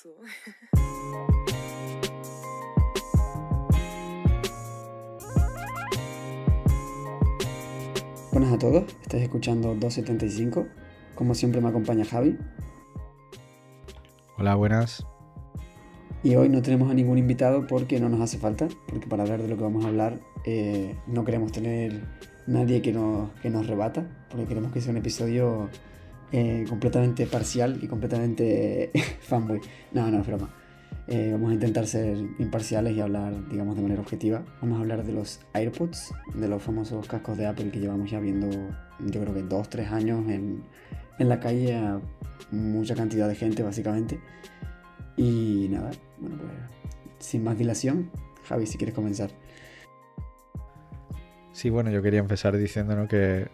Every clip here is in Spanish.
Buenas a todos, estáis escuchando 275. Como siempre me acompaña Javi. Hola, buenas. Y hoy no tenemos a ningún invitado porque no nos hace falta, porque para hablar de lo que vamos a hablar eh, no queremos tener nadie que nos, que nos rebata, porque queremos que sea un episodio eh, completamente parcial y completamente fanboy. No, no, es broma. Eh, vamos a intentar ser imparciales y hablar, digamos, de manera objetiva. Vamos a hablar de los AirPods, de los famosos cascos de Apple que llevamos ya viendo, yo creo que dos, tres años en, en la calle a mucha cantidad de gente, básicamente. Y nada, bueno, pues sin más dilación, Javi, si quieres comenzar. Sí, bueno, yo quería empezar diciéndonos que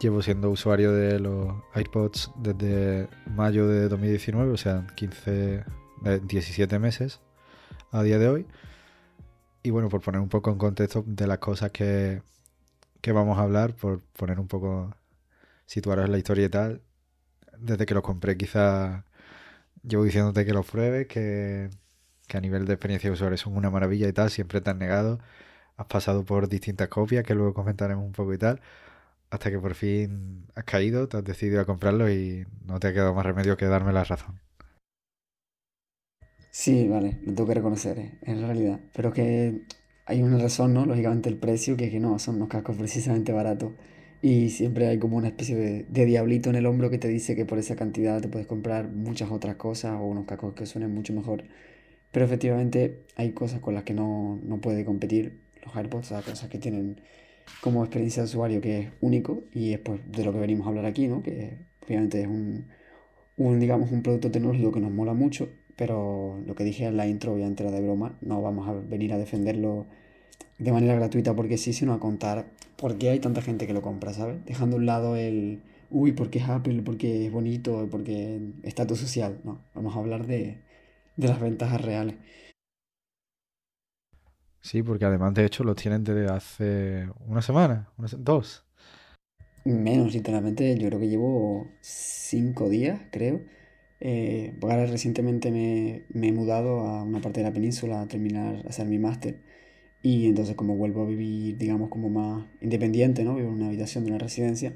llevo siendo usuario de los AirPods desde mayo de 2019, o sea, 15, 17 meses a día de hoy. Y bueno, por poner un poco en contexto de las cosas que, vamos a hablar, por poner un poco, situaros en la historia y tal, desde que los compré quizá llevo diciéndote que los pruebes, que, que a nivel de experiencia de usuario son una maravilla y tal, siempre te has negado, has pasado por distintas copias que luego comentaremos un poco y tal, hasta que por fin has caído, te has decidido a comprarlo y no te ha quedado más remedio que darme la razón. Sí, vale, lo tengo que reconocer, eh, en realidad. Pero que hay una razón, ¿no? Lógicamente el precio, que es que no, son unos cascos precisamente baratos. Y siempre hay como una especie de, de, diablito en el hombro que te dice que por esa cantidad te puedes comprar muchas otras cosas o unos cascos que suenen mucho mejor. Pero efectivamente hay cosas con las que no, no puede competir los AirPods, o cosas que tienen como experiencia de usuario que es único y es pues de lo que venimos a hablar aquí, ¿no? Que obviamente es un, un digamos, un producto tecnológico que nos mola mucho pero lo que dije en la intro obviamente era de broma, no vamos a venir a defenderlo de manera gratuita porque sí, sino a contar por qué hay tanta gente que lo compra, ¿sabes? Dejando a un lado el, uy, porque es Apple, porque es bonito, porque estatus social, no, vamos a hablar de, de las ventajas reales. Sí, porque además de hecho los tienen desde hace una semana, dos. Menos, literalmente, yo creo que llevo cinco días, creo eh, ahora recientemente me, me, he mudado a una parte de la península a terminar, a hacer mi máster. Y entonces como vuelvo a vivir, digamos, como más independiente, ¿no? Vivo en una habitación de una residencia,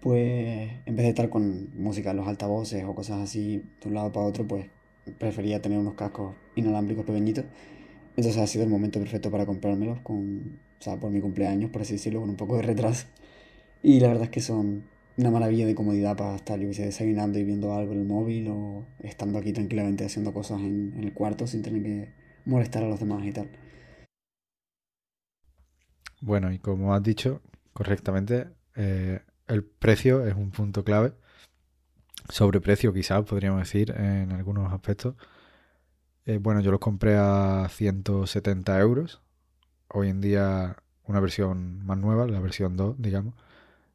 pues en vez de estar con música en los altavoces o cosas así de un lado para otro, pues prefería tener unos cascos inalámbricos pequeñitos. Entonces ha sido el momento perfecto para comprármelos con, o sea, por mi cumpleaños, por así decirlo, con un poco de retraso. Y la verdad es que son una maravilla de comodidad para estar, yo desayunando y viendo algo en el móvil o estando aquí tranquilamente haciendo cosas en, el cuarto sin tener que molestar a los demás y tal. Bueno, y como has dicho correctamente, eh, el precio es un punto clave. Sobreprecio, quizás podríamos decir, en algunos aspectos. Eh, bueno, yo los compré a 170 euros. Hoy en día una versión más nueva, la versión 2, digamos,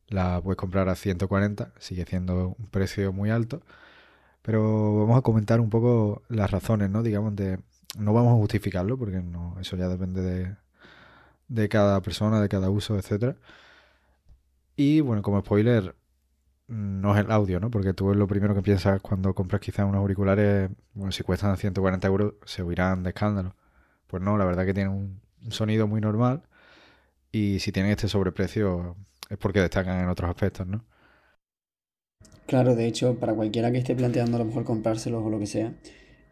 la puedes comprar a 140, sigue siendo un precio muy alto. Pero vamos a comentar un poco las razones, ¿no? Digamos, de. No vamos a justificarlo, porque eso ya depende de, de cada persona, de cada uso, etcétera. Y bueno, como spoiler, no es el audio, ¿no? Porque tú es lo primero que piensas cuando compras quizás unos auriculares, bueno, si cuestan 140 euros, se oirán de escándalo. Pues no, la verdad que tienen un sonido muy normal y si tienen este sobreprecio, es porque destacan en otros aspectos, ¿no? Claro, de hecho, para cualquiera que esté planteando a lo mejor comprárselos o lo que sea,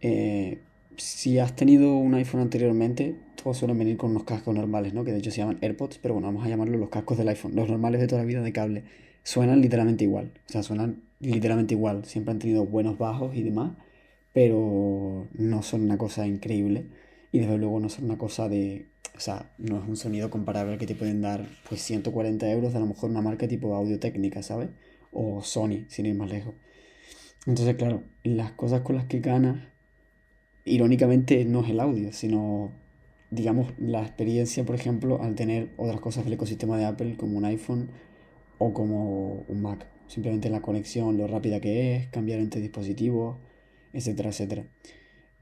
eh, si has tenido un iPhone anteriormente, todos suelen venir con unos cascos normales, ¿no? Que de hecho se llaman AirPods, pero bueno, vamos a llamarlos los cascos del iPhone, los normales de toda la vida de cable. Suenan literalmente igual, o sea, suenan literalmente igual. Siempre han tenido buenos bajos y demás, pero no son una cosa increíble y desde luego no son una cosa de o sea, no es un sonido comparable que te pueden dar pues 140 euros de a lo mejor una marca tipo Audio Técnica, ¿sabes? O Sony, sin ir más lejos. Entonces, claro, las cosas con las que ganas, irónicamente, no es el audio, sino, digamos, la experiencia, por ejemplo, al tener otras cosas del ecosistema de Apple, como un iPhone o como un Mac. Simplemente la conexión, lo rápida que es, cambiar entre dispositivos, etcétera, etcétera.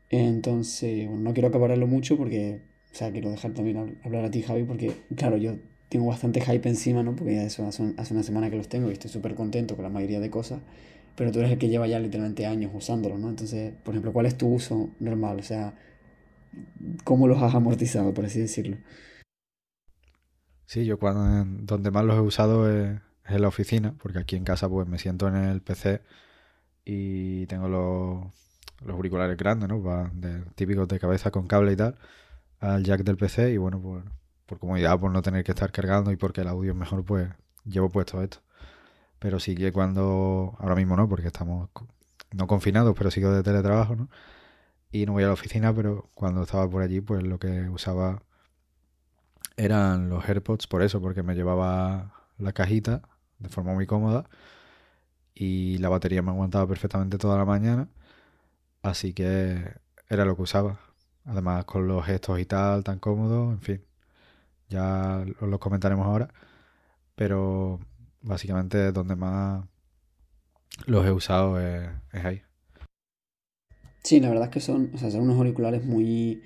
Entonces, bueno, no quiero acabarlo mucho porque o sea, quiero dejar también hablar a ti, Javi, porque, claro, yo tengo bastante hype encima, ¿no? Porque ya eso hace, una semana que los tengo y estoy súper contento con la mayoría de cosas. pero tú eres el que lleva ya literalmente años usándolo, ¿no? Entonces, por ejemplo, ¿cuál es tu uso normal? O sea, ¿cómo los has amortizado, por así decirlo? Sí, yo cuando donde más los he usado es, en la oficina, porque aquí en casa pues me siento en el PC y tengo los, los auriculares grandes, ¿no? de, típicos de cabeza con cable y tal, al jack del PC y bueno, pues por comodidad, por no tener que estar cargando y porque el audio es mejor, pues llevo puesto esto. Pero sí que cuando, ahora mismo no, porque estamos no confinados, pero sigo de teletrabajo, ¿no? Y no voy a la oficina, pero cuando estaba por allí, pues lo que usaba eran los AirPods por eso, porque me llevaba la cajita de forma muy cómoda. Y la batería me aguantaba perfectamente toda la mañana, así que era lo que usaba. Además con los gestos y tal, tan cómodo, en fin, ya os los comentaremos ahora, pero básicamente donde más los he usado es, ahí. Sí, la verdad es que son, o sea, son unos auriculares muy...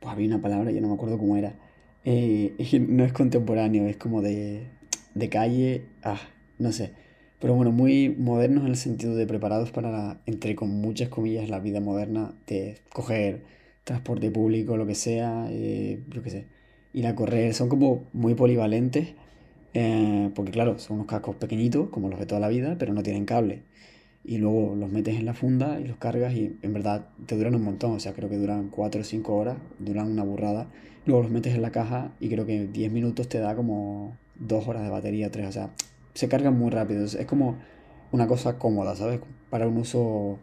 Pues había una palabra, yo no me acuerdo cómo era. Eh, no es contemporáneo, es como de, de calle, ah, no sé. Pero bueno, muy modernos en el sentido de preparados para, entre con muchas comillas, la vida moderna, de coger transporte público, lo que sea, eh, yo qué sé, ir a correr. Son como muy polivalentes, eh, porque claro, son unos cascos pequeñitos, como los de toda la vida, pero no tienen cable. Y luego los metes en la funda y los cargas y en verdad te duran un montón, o sea, creo que duran 4 o 5 horas, duran una burrada. Luego los metes en la caja y creo que 10 minutos te da como 2 horas de batería, 3. O sea, se cargan muy rápido. Es como una cosa cómoda, ¿sabes? Para un uso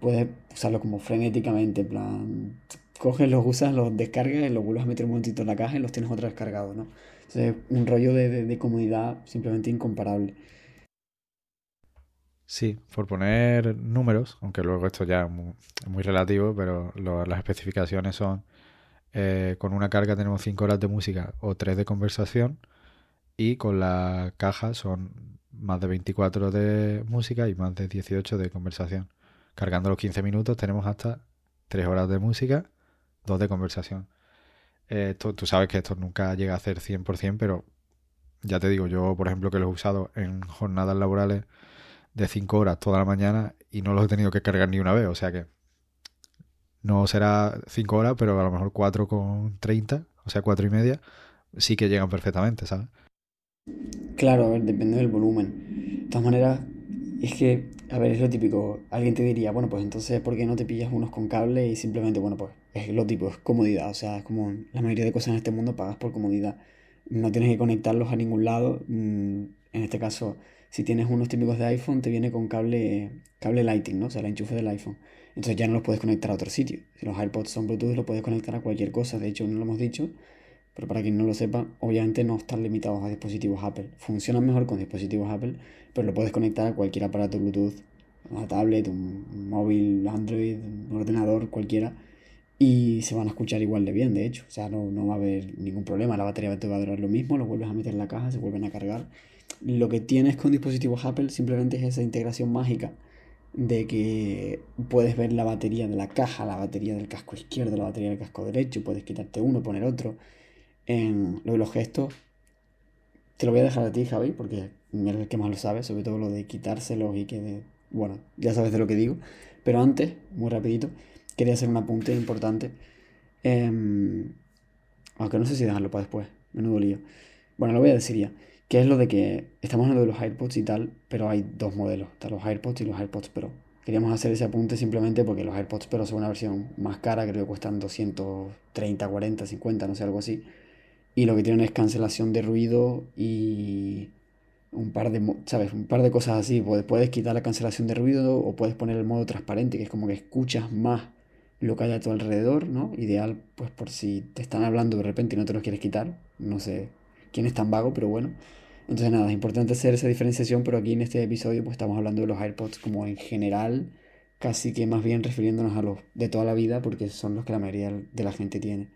puedes usarlo como frenéticamente, en plan, coges, los usas, los descargas los vuelves a meter un momentito en la caja y los tienes otra vez cargados, ¿no? Entonces, un rollo de, de, comodidad simplemente incomparable. Sí, por poner números, aunque luego esto ya es muy, relativo, pero las especificaciones son eh, con una carga tenemos 5 horas de música o 3 de conversación y con la caja son más de 24 de música y más de 18 de conversación. Cargando los 15 minutos tenemos hasta 3 horas de música, 2 de conversación. Eh, tú sabes que esto nunca llega a ser 100%, pero ya te digo, yo por ejemplo que lo he usado en jornadas laborales de 5 horas toda la mañana y no los he tenido que cargar ni una vez, o sea que no será 5 horas, pero a lo mejor 4 con 30, o sea, 4 y media, sí que llegan perfectamente, ¿sabes? Claro, a ver, depende del volumen. De todas maneras, es que, a ver, es lo típico. Alguien te diría, bueno, pues entonces, ¿por qué no te pillas unos con cable y simplemente, bueno, pues es lo típico, es comodidad. O sea, es como la mayoría de cosas en este mundo pagas por comodidad. No tienes que conectarlos a ningún lado. Mm, en este caso, si tienes unos típicos de iPhone, te viene con cable, cable Lightning, ¿no? O sea, el enchufe del iPhone. Entonces ya no los puedes conectar a otro sitio. Si los AirPods son Bluetooth, los puedes conectar a cualquier cosa. De hecho, no lo hemos dicho, pero para quien no lo sepa, obviamente no están limitados a dispositivos Apple. Funcionan mejor con dispositivos Apple, pero lo puedes conectar a cualquier aparato Bluetooth, una tablet, un móvil, Android, un ordenador, cualquiera. Y se van a escuchar igual de bien, de hecho. O sea, no, no va a haber ningún problema. La batería te va a durar lo mismo, lo vuelves a meter en la caja, se vuelven a cargar. Lo que tienes con dispositivos Apple simplemente es esa integración mágica de que puedes ver la batería de la caja, la batería del casco izquierdo, la batería del casco derecho, puedes quitarte uno, poner otro. En lo de los gestos, te lo voy a dejar a ti, Javi, porque eres el que más lo sabe, sobre todo lo de quitárselos y que, bueno, ya sabes de lo que digo. Pero antes, muy rapidito, quería hacer un apunte importante. Em, aunque no sé si dejarlo para después, menudo lío. Bueno, lo voy a decir ya que es lo de que estamos hablando de los AirPods y tal, pero hay dos modelos, están los AirPods y los AirPods Pro. Queríamos hacer ese apunte simplemente porque los AirPods Pro son una versión más cara, creo que cuestan 230, 40, 50, no sé, algo así. Y lo que tienen es cancelación de ruido y un par de, ¿sabes? Un par de cosas así. Puedes, puedes quitar la cancelación de ruido o puedes poner el modo transparente, que es como que escuchas más lo que hay a tu alrededor, ¿no? Ideal, pues por si te están hablando de repente y no te lo quieres quitar. No sé quién es tan vago, pero bueno. Entonces nada, es importante hacer esa diferenciación, pero aquí en este episodio pues estamos hablando de los AirPods como en general, casi que más bien refiriéndonos a los de toda la vida, porque son los que la mayoría de la gente tiene.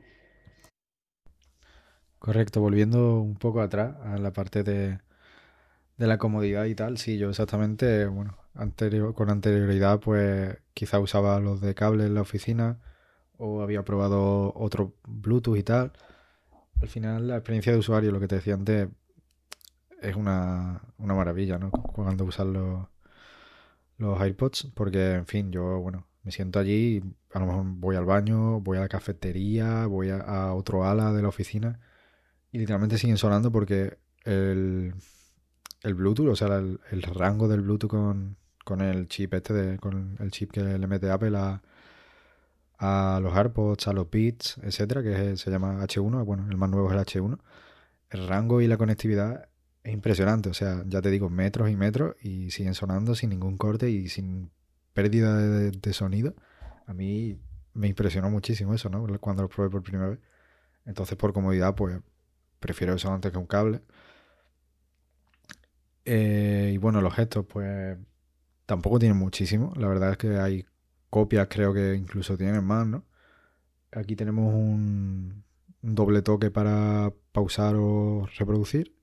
Correcto, volviendo un poco atrás a la parte de, de la comodidad y tal, sí, yo exactamente, bueno, anterior, con anterioridad pues quizá usaba los de cable en la oficina o había probado otro Bluetooth y tal. Al final la experiencia de usuario, lo que te decía antes, es una, maravilla, ¿no? Cuando usas los, los AirPods, porque, en fin, yo, bueno, me siento allí, a lo mejor voy al baño, voy a la cafetería, voy a, otro ala de la oficina y literalmente siguen sonando porque el, el Bluetooth, o sea, el, rango del Bluetooth con, con, el chip este, de, con el chip que le mete Apple a, a los AirPods, a los Beats, etcétera, que se llama H1, bueno, el más nuevo es el H1. El rango y la conectividad es impresionante, o sea, ya te digo, metros y metros y siguen sonando sin ningún corte y sin pérdida de, sonido. A mí me impresionó muchísimo eso, ¿no? Cuando lo probé por primera vez. Entonces, por comodidad, pues prefiero eso antes que un cable. Eh, y bueno, los gestos, pues tampoco tienen muchísimo. La verdad es que hay copias creo que incluso tienen más, ¿no? Aquí tenemos un, doble toque para pausar o reproducir.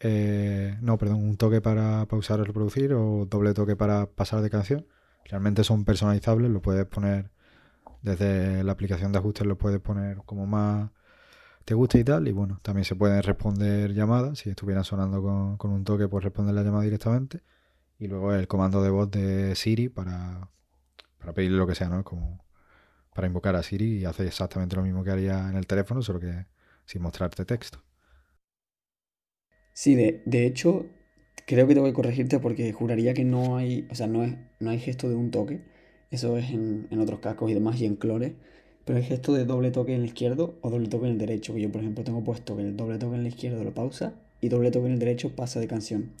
Eh, no, perdón, un toque para pausar o reproducir o doble toque para pasar de canción. Realmente son personalizables, lo puedes poner desde la aplicación de ajustes, lo puedes poner como más te gusta y tal. Y bueno, también se pueden responder llamadas. Si estuvieran sonando con, con un toque, pues responder la llamada directamente. Y luego el comando de voz de Siri para para pedirle lo que sea, ¿no? Como para invocar a Siri y hace exactamente lo mismo que haría en el teléfono, solo que sin mostrarte texto. Sí, de, de hecho, creo que tengo que corregirte porque juraría que no hay, o sea, no, es, no hay gesto de un toque. Eso es en, en otros cascos y demás y en Clore. Pero hay gesto de doble toque en el izquierdo o doble toque en el derecho. Que yo, por ejemplo, tengo puesto que el doble toque en el izquierdo lo pausa y doble toque en el derecho pasa de canción.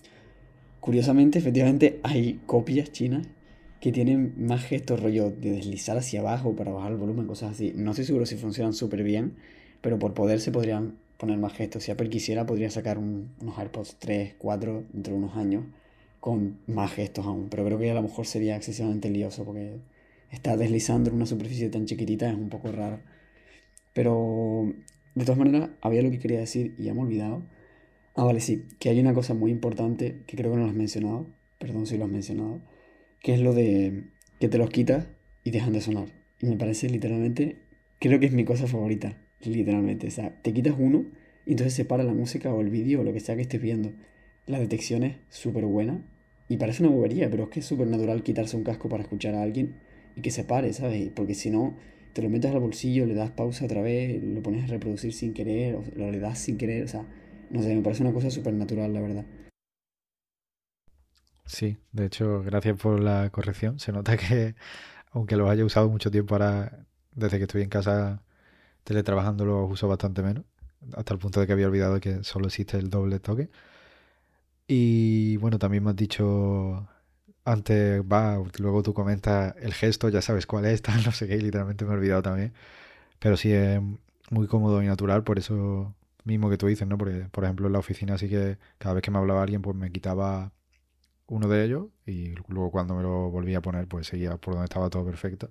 Curiosamente, efectivamente, hay copias chinas que tienen más gestos rollo de deslizar hacia abajo para bajar el volumen, cosas así. No estoy seguro si funcionan súper bien, pero por poder se podrían poner más gestos. Si Apple quisiera, podría sacar unos AirPods 3, 4 dentro de unos años con más gestos aún. Pero creo que a lo mejor sería excesivamente lioso porque estar deslizando en una superficie tan chiquitita es un poco raro. Pero de todas maneras, había lo que quería decir y ya me he olvidado. Ah, vale, sí, que hay una cosa muy importante que creo que no lo has mencionado. Perdón si lo has mencionado que es lo de que te los quitas y dejan de sonar. Y me parece literalmente, creo que es mi cosa favorita, literalmente. O sea, te quitas uno y entonces se para la música o el vídeo o lo que sea que estés viendo. La detección es súper buena y parece una bobería, pero es que es súper natural quitarse un casco para escuchar a alguien y que se pare, ¿sabes? Porque si no, te lo metes al bolsillo, le das pausa otra vez, lo pones a reproducir sin querer, o lo le das sin querer, o sea, no sé, me parece una cosa súper natural, la verdad. Sí, de hecho, gracias por la corrección. Se nota que, aunque los haya usado mucho tiempo ahora, desde que estoy en casa teletrabajando, los uso bastante menos. Hasta el punto de que había olvidado que solo existe el doble toque. Y bueno, también me has dicho antes, va, luego tú comentas el gesto, ya sabes cuál es, tal, no sé qué, literalmente me he olvidado también. Pero sí es muy cómodo y natural, por eso mismo que tú dices, ¿no? Porque, por ejemplo, en la oficina sí que cada vez que me hablaba alguien, pues me quitaba uno de ellos y luego cuando me lo volví a poner pues seguía por donde estaba todo perfecto.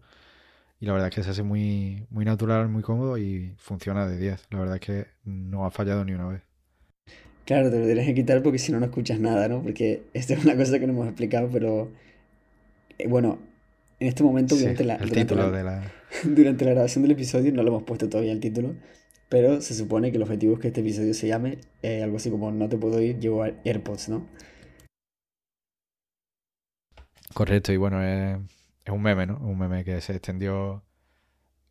Y la verdad es que se hace muy, muy natural, muy cómodo y funciona de 10. La verdad es que no ha fallado ni una vez. Claro, te lo tienes que quitar porque si no, no escuchas nada, ¿no? Porque esto es una cosa que no hemos explicado, pero eh, bueno, en este momento durante, la, durante, la, durante la grabación del episodio no lo hemos puesto todavía el título, pero se supone que el objetivo es que este episodio se llame eh, algo así como No te puedo ir, llevo AirPods, ¿no? Correcto, y bueno, es, un meme, ¿no? Un meme que se extendió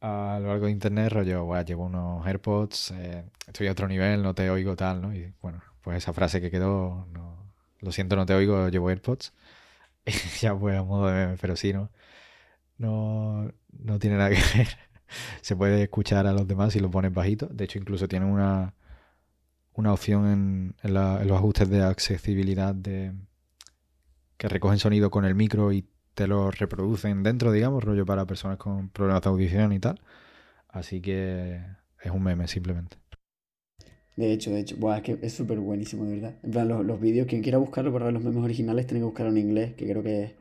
a lo largo de internet, rollo, bueno, llevo unos AirPods, eh, estoy a otro nivel, no te oigo tal, ¿no? Y bueno, pues esa frase que quedó, no, lo siento, no te oigo, llevo AirPods. ya pues a modo de meme, pero sí, ¿no? No, no tiene nada que ver. Se puede escuchar a los demás si lo pones bajito. De hecho, incluso tiene una, una opción en, en los ajustes de accesibilidad de, que recogen sonido con el micro y te lo reproducen dentro, digamos, rollo para personas con problemas de audición y tal. Así que es un meme simplemente. De hecho, de hecho, es que es súper buenísimo, de verdad. En plan, los, vídeos, quien quiera buscarlo para ver los memes originales, tiene que buscarlo en inglés, que creo que es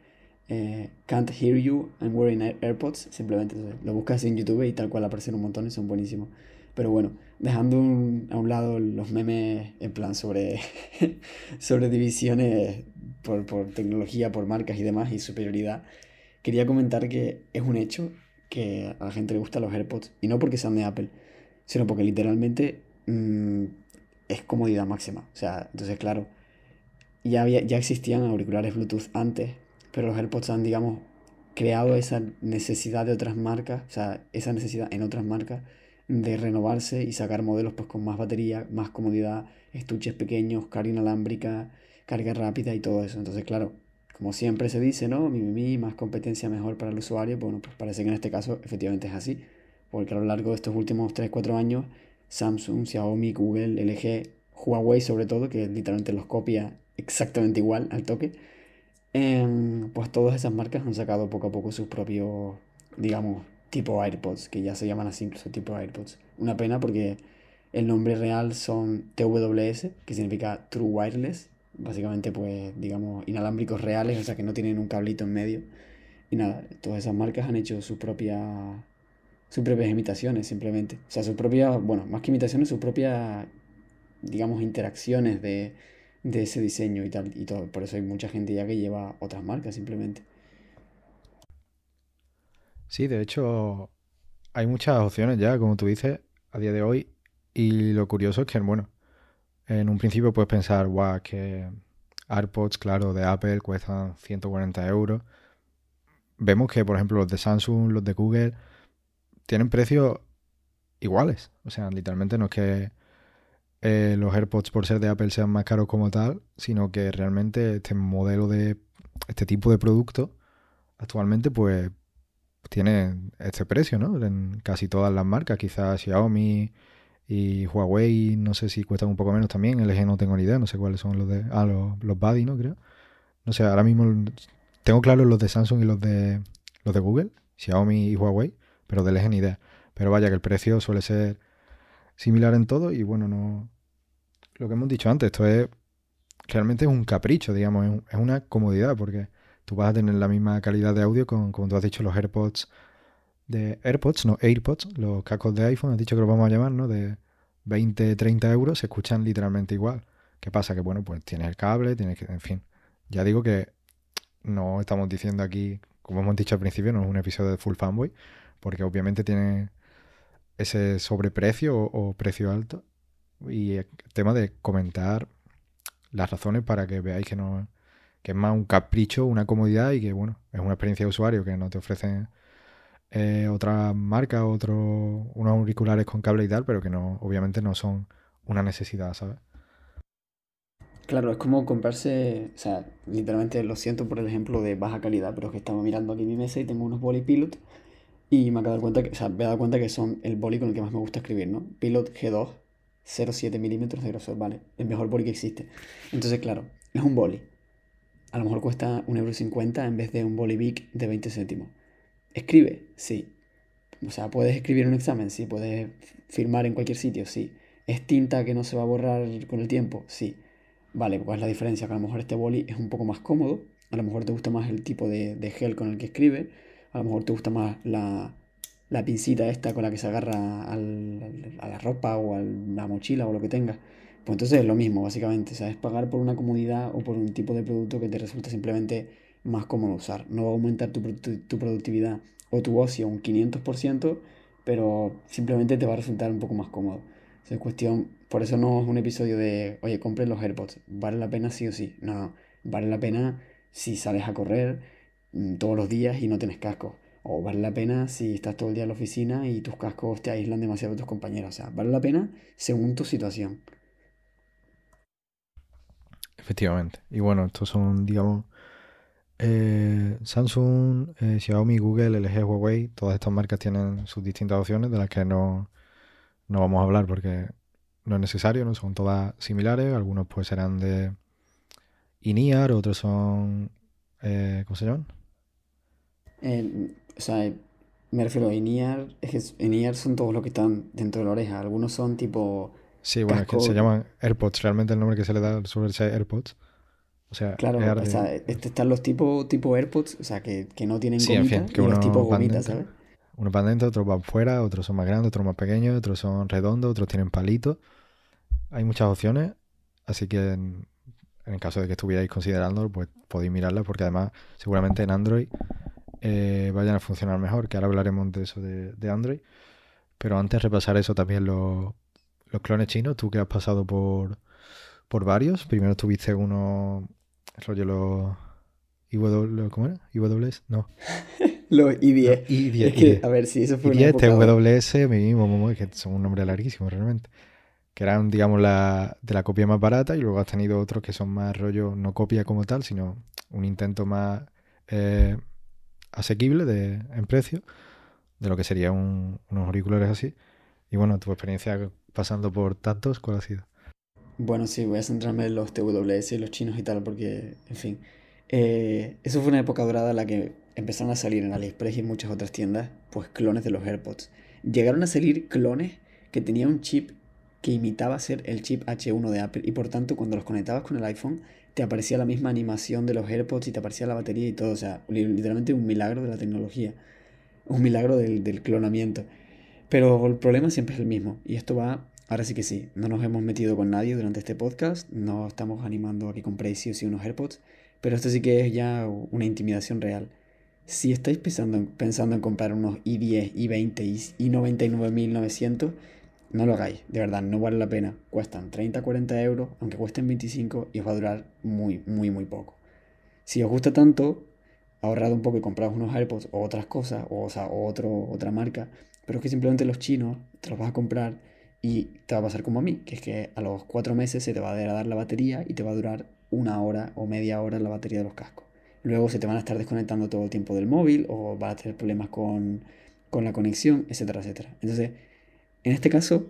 eh, Can't Hear You, I'm Wearing AirPods. Simplemente lo buscas en YouTube y tal cual aparecen un montón y son buenísimos. Pero bueno, dejando a un lado los memes en plan sobre, sobre divisiones por, por, tecnología, por marcas y demás y superioridad, quería comentar que es un hecho que a la gente le gustan los AirPods. Y no porque sean de Apple, sino porque literalmente mm, es comodidad máxima. O sea, entonces claro, ya, había, ya existían auriculares Bluetooth antes, pero los AirPods han, digamos, creado esa necesidad de otras marcas, o sea, esa necesidad en otras marcas de renovarse y sacar modelos pues con más batería, más comodidad, estuches pequeños, carga inalámbrica, carga rápida y todo eso. Entonces, claro, como siempre se dice, ¿no? Mi, mi, más competencia mejor para el usuario. Bueno, pues parece que en este caso efectivamente es así. Porque a lo largo de estos últimos 3-4 años, Samsung, Xiaomi, Google, LG, Huawei sobre todo, que literalmente los copia exactamente igual al toque, em, pues todas esas marcas han sacado poco a poco sus propios, digamos, tipo AirPods, que ya se llaman así incluso tipo AirPods. Una pena porque el nombre real son TWS, que significa True Wireless, básicamente pues digamos inalámbricos reales, o sea que no tienen un cablito en medio. Y nada, todas esas marcas han hecho su propia sus propias imitaciones simplemente. O sea, sus propias, bueno, más que imitaciones, sus propias, digamos, interacciones de, de ese diseño y tal y todo. Por eso hay mucha gente ya que lleva otras marcas simplemente. Sí, de hecho, hay muchas opciones ya, como tú dices, a día de hoy. Y lo curioso es que, bueno, en un principio puedes pensar, guau, que AirPods, claro, de Apple cuestan 140 euros. Vemos que, por ejemplo, los de Samsung, los de Google, tienen precios iguales. O sea, literalmente no es que eh, los AirPods por ser de Apple sean más caros como tal, sino que realmente este modelo de este tipo de producto actualmente pues tiene este precio, ¿no? En casi todas las marcas, quizás Xiaomi y Huawei, no sé si cuestan un poco menos también, LG no tengo ni idea, no sé cuáles son los de... Ah, los, los Buddy, ¿no? Creo. No sé, ahora mismo tengo claro los de Samsung y los de los de Google, Xiaomi y Huawei, pero de LG ni idea. Pero vaya que el precio suele ser similar en todo y bueno, no... Lo que hemos dicho antes, esto es... Realmente es un capricho, digamos, es una comodidad porque tú vas a tener la misma calidad de audio con, como tú has dicho, los AirPods de AirPods, no AirPods, los cascos de iPhone, has dicho que los vamos a llamar, ¿no? De 20, 30 euros, se escuchan literalmente igual. ¿Qué pasa? Que bueno, pues tienes el cable, tienes que, en fin. Ya digo que no estamos diciendo aquí, como hemos dicho al principio, no es un episodio de Full Fanboy, porque obviamente tiene ese sobreprecio o, precio alto. Y el tema de comentar las razones para que veáis que no que es más un capricho, una comodidad y que, bueno, es una experiencia de usuario que no te ofrecen eh, otra marca, otro, unos auriculares con cable y tal, pero que no, obviamente no son una necesidad, ¿sabes? Claro, es como comprarse, o sea, literalmente lo siento por el ejemplo de baja calidad, pero es que estaba mirando aquí mi mesa y tengo unos boli Pilot y me he dado cuenta que, o sea, me he dado cuenta que son el boli con el que más me gusta escribir, ¿no? Pilot G2, 0,7 milímetros de grosor, ¿vale? El mejor boli que existe. Entonces, claro, es un boli a lo mejor cuesta 1,50€ en vez de un bolivic de 20 céntimos. ¿Escribe? Sí. O sea, ¿puedes escribir un examen? Sí. ¿Puedes firmar en cualquier sitio? Sí. ¿Es tinta que no se va a borrar con el tiempo? Sí. Vale, ¿cuál es la diferencia? Que a lo mejor este boli es un poco más cómodo, a lo mejor te gusta más el tipo de, gel con el que escribe, a lo mejor te gusta más la, la pincita esta con la que se agarra a la ropa o a la mochila o lo que tengas. Pues entonces es lo mismo, básicamente. ¿sabes? pagar por una comodidad o por un tipo de producto que te resulta simplemente más cómodo usar. No va a aumentar tu, tu productividad o tu ocio un 500%, pero simplemente te va a resultar un poco más cómodo. es cuestión, por eso no es un episodio de, oye, compre los AirPods. ¿Vale la pena sí o sí? No, no. Vale la pena si sales a correr mm, todos los días y no tienes casco. O vale la pena si estás todo el día en la oficina y tus cascos te aíslan demasiado de tus compañeros. O sea, vale la pena según tu situación. Efectivamente. Y bueno, estos son, digamos, eh, Samsung, eh, Xiaomi, Google, LG, Huawei. Todas estas marcas tienen sus distintas opciones de las que no, no vamos a hablar porque no es necesario, no son todas similares. Algunos pues serán de INIAR, otros son... Eh, ¿Cómo se llaman? o sea, me refiero a INIAR. Es que INIAR son todos los que están dentro de la oreja. Algunos son tipo Sí, bueno, es que se llaman AirPods. Realmente el nombre que se le da suele ser AirPods. O sea, claro, o sea, este, están los tipos tipo AirPods, o sea, que, que no tienen sí, gomita, en fin, que y los tipos gomitas, ¿sabes? Unos van dentro, otros van fuera, otros son más grandes, otros más pequeños, otros son redondos, otros tienen palitos. Hay muchas opciones, así que en, el caso de que estuvierais considerando, pues podéis mirarlas, porque además seguramente en Android eh, vayan a funcionar mejor, que ahora hablaremos de eso de, de Android. Pero antes de repasar eso también lo, los clones chinos, tú que has pasado por, por varios. Primero tuviste uno, rollo los IW, ¿Cómo era? ¿IWS? No. Los I10. I10. Es que, a ver, si eso fue una I10, época... TWS, mismo, que son un nombre larguísimo realmente. Que eran, digamos, la, de la copia más barata y luego has tenido otros que son más rollo, no copia como tal, sino un intento más eh, asequible de, en precio de lo que sería un- unos auriculares así. Y bueno, tu experiencia pasando por tantos, ¿cuál ha sido? Bueno, sí, voy a centrarme en los TWS y los chinos y tal, porque, en fin. Eh, eso fue una época dorada en la que empezaron a salir en AliExpress y en muchas otras tiendas, pues clones de los AirPods. Llegaron a salir clones que tenían un chip que imitaba ser el chip H1 de Apple y por tanto cuando los conectabas con el iPhone te aparecía la misma animación de los AirPods y te aparecía la batería y todo. O sea, li- literalmente un milagro de la tecnología. Un milagro del, del clonamiento. Pero el problema siempre es el mismo. Y esto va, ahora sí que sí, no nos hemos metido con nadie durante este podcast, no estamos animando a que compréis sí o unos AirPods, pero esto sí que es ya una intimidación real. Si estáis pensando, en- pensando en comprar unos i10, i20 y i99.900, no lo hagáis, de verdad, no vale la pena. Cuestan 30, 40 euros, aunque cuesten 25 y os va a durar muy, muy, muy poco. Si os gusta tanto, ahorrad un poco y comprad unos AirPods o otras cosas, o, sea, otro, otra marca, pero es que simplemente los chinos te los vas a comprar y te va a pasar como a mí, que es que a los cuatro meses se te va a degradar la batería y te va a durar una hora o media hora la batería de los cascos. Luego se te van a estar desconectando todo el tiempo del móvil o vas a tener problemas con, con la conexión, etcétera, etcétera. Entonces, en este caso,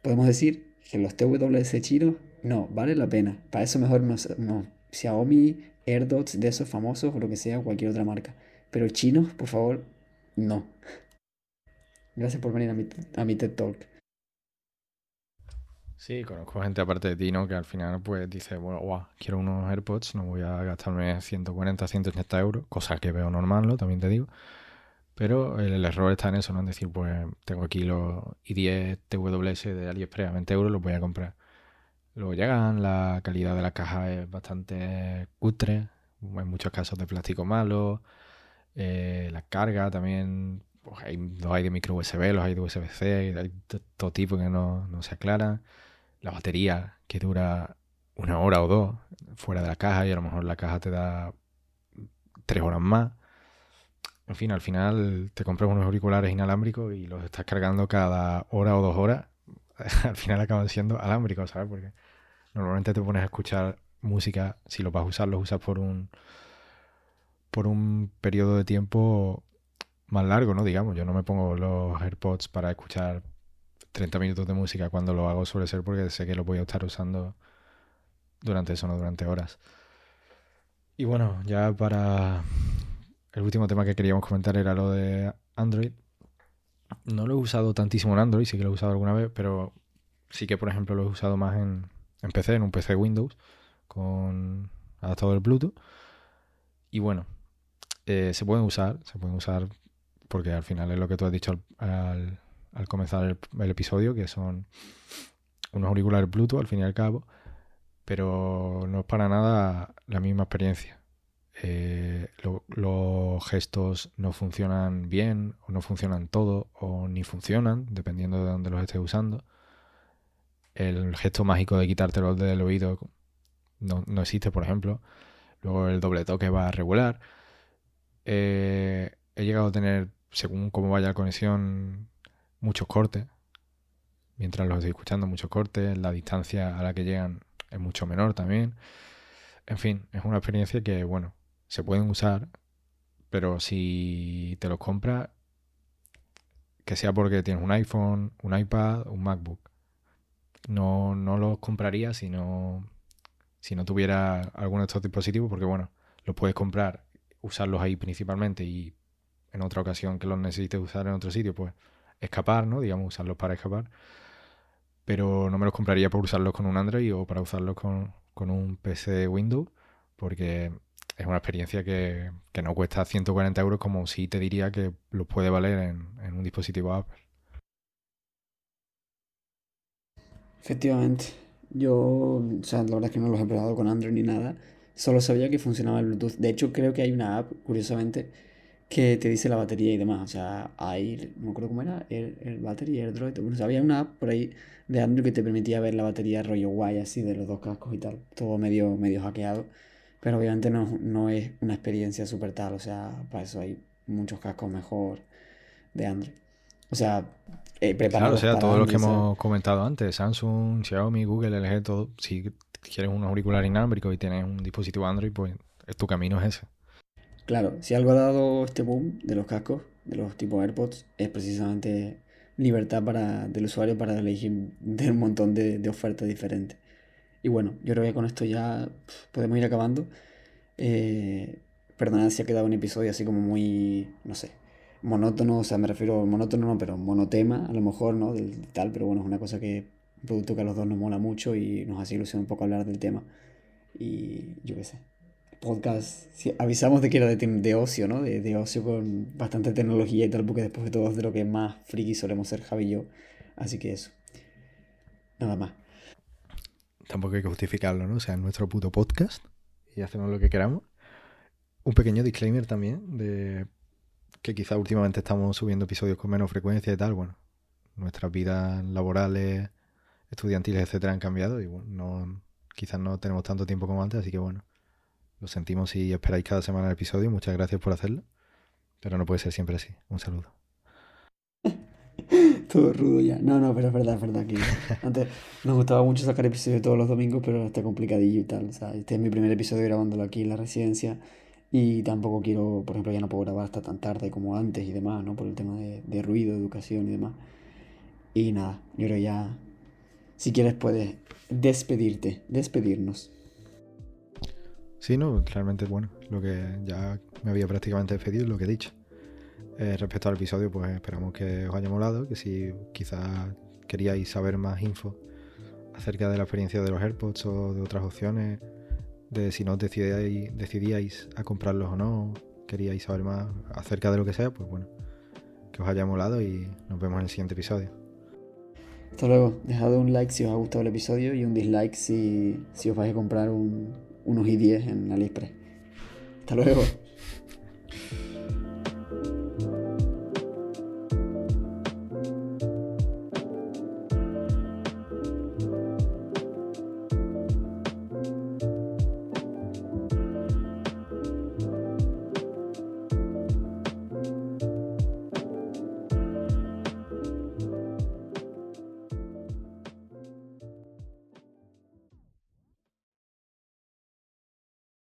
podemos decir que los TWS chinos no, vale la pena. Para eso mejor no, no Xiaomi, AirDots de esos famosos o lo que sea, cualquier otra marca. Pero chinos, por favor, no. Gracias por venir a mi, a mi TED Talk. Sí, conozco gente aparte de ti, ¿no? Que al final pues dice, bueno, guau, quiero unos AirPods, no voy a gastarme 140, 180 euros, cosa que veo normal, ¿no? También te digo. Pero el, error está en eso, ¿no? En decir, pues tengo aquí los i10 TWS de AliExpress a 20 euros, los voy a comprar. Luego llegan, la calidad de la caja es bastante cutre, en muchos casos de plástico malo, eh, la carga también, pues hay, los hay de micro USB, los hay de USB-C, hay todo tipo que no, no se aclaran. La batería que dura una hora o dos fuera de la caja y a lo mejor la caja te da tres horas más. En fin, al final te compras unos auriculares inalámbricos y los estás cargando cada hora o dos horas. Al final acaban siendo alámbricos, ¿sabes? Porque normalmente te pones a escuchar música, si lo vas a usar, los usas por un por un periodo de tiempo más largo, ¿no? Digamos, yo no me pongo los AirPods para escuchar 30 minutos de música cuando lo hago suele ser porque sé que lo voy a estar usando durante eso, no durante horas. Y bueno, ya para el último tema que queríamos comentar era lo de Android. No lo he usado tantísimo en Android, sí que lo he usado alguna vez, pero sí que, por ejemplo, lo he usado más en, en PC, en un PC Windows, con adaptador Bluetooth. Y bueno, eh, se pueden usar, se pueden usar porque al final es lo que tú has dicho al, al, al comenzar el, episodio, que son unos auriculares Bluetooth al fin y al cabo, pero no es para nada la misma experiencia. Eh, lo, los gestos no funcionan bien o no funcionan todo o ni funcionan dependiendo de dónde los estés usando. El gesto mágico de quitártelo del oído no, no, existe por ejemplo. Luego el doble toque va regular. Eh, he llegado a tener según cómo vaya la conexión muchos cortes mientras los estoy escuchando muchos cortes la distancia a la que llegan es mucho menor también. En fin es una experiencia que bueno se pueden usar, pero si te los compras, que sea porque tienes un iPhone, un iPad, un MacBook. No, no los compraría si no, si no tuviera alguno de estos dispositivos, porque bueno, los puedes comprar, usarlos ahí principalmente y en otra ocasión que los necesites usar en otro sitio, pues escapar, ¿no? Digamos, usarlos para escapar. Pero no me los compraría por usarlos con un Android o para usarlos con, con un PC de Windows, porque es una experiencia que, que, no cuesta 140 euros como si te diría que lo puede valer en, en, un dispositivo Apple. Efectivamente. Yo, o sea, la verdad es que no los he probado con Android ni nada. Solo sabía que funcionaba el Bluetooth. De hecho, creo que hay una app, curiosamente, que te dice la batería y demás. O sea, Air, no me acuerdo cómo era, Air, Air Battery, AirDroid. Bueno, o sea, había una app por ahí de Android que te permitía ver la batería rollo guay así de los dos cascos y tal. Todo medio, medio hackeado. Pero obviamente no, no es una experiencia súper tal, o sea, para eso hay muchos cascos mejor de Android. O sea, eh, Claro, o sea, para todos los que hemos comentado antes, Samsung, Xiaomi, Google, LG, todo. Si quieres un auricular inalámbrico y tienes un dispositivo Android, pues es- tu camino es ese. Claro, si algo ha dado este boom de los cascos, de los tipos AirPods, es precisamente libertad para, del usuario para elegir de un montón de, ofertas diferentes. Y bueno, yo creo que con esto ya podemos ir acabando. Eh, perdonad si ha quedado un episodio así como muy, no sé, monótono, o sea, me refiero monótono, no, pero monotema, a lo mejor, ¿no? Del tal, pero bueno, es una cosa que, un producto que a los dos nos mola mucho y nos hace ilusión un poco hablar del tema. Y yo qué sé, podcast, avisamos de que era de, de ocio, ¿no? De, de ocio con bastante tecnología y tal, porque después de todo es de lo que más friki solemos ser Javi y yo. Así que eso, nada más. Tampoco hay que justificarlo, ¿no? O sea, es nuestro puto podcast y hacemos lo que queramos. Un pequeño disclaimer también de que quizá últimamente estamos subiendo episodios con menos frecuencia y tal. Bueno, nuestras vidas laborales, estudiantiles, etcétera, han cambiado y bueno, no, quizás no tenemos tanto tiempo como antes, así que bueno, lo sentimos si esperáis cada semana el episodio. Muchas gracias por hacerlo, pero no puede ser siempre así. Un saludo. Todo rudo ya. No, no, pero es verdad, es verdad que antes nos gustaba mucho sacar episodios todos los domingos, pero está complicadillo y tal. Este es mi primer episodio grabándolo aquí en la residencia y tampoco quiero, por ejemplo, ya no puedo grabar hasta tan tarde como antes y demás, ¿no? Por el tema de, de ruido, educación y demás. Y nada, yo creo ya, si quieres puedes despedirte, despedirnos. Sí, no, realmente, bueno, lo que ya me había prácticamente despedido, lo que he dicho. Eh, respecto al episodio, pues esperamos que os haya molado, que si quizás queríais saber más info acerca de la experiencia de los AirPods o de otras opciones, de si no decidíais, decidíais a comprarlos o no, queríais saber más acerca de lo que sea, pues bueno, que os haya molado y nos vemos en el siguiente episodio. Hasta luego, dejad un like si os ha gustado el episodio y un dislike si, si os vais a comprar un, unos i10 en AliExpress. Hasta luego.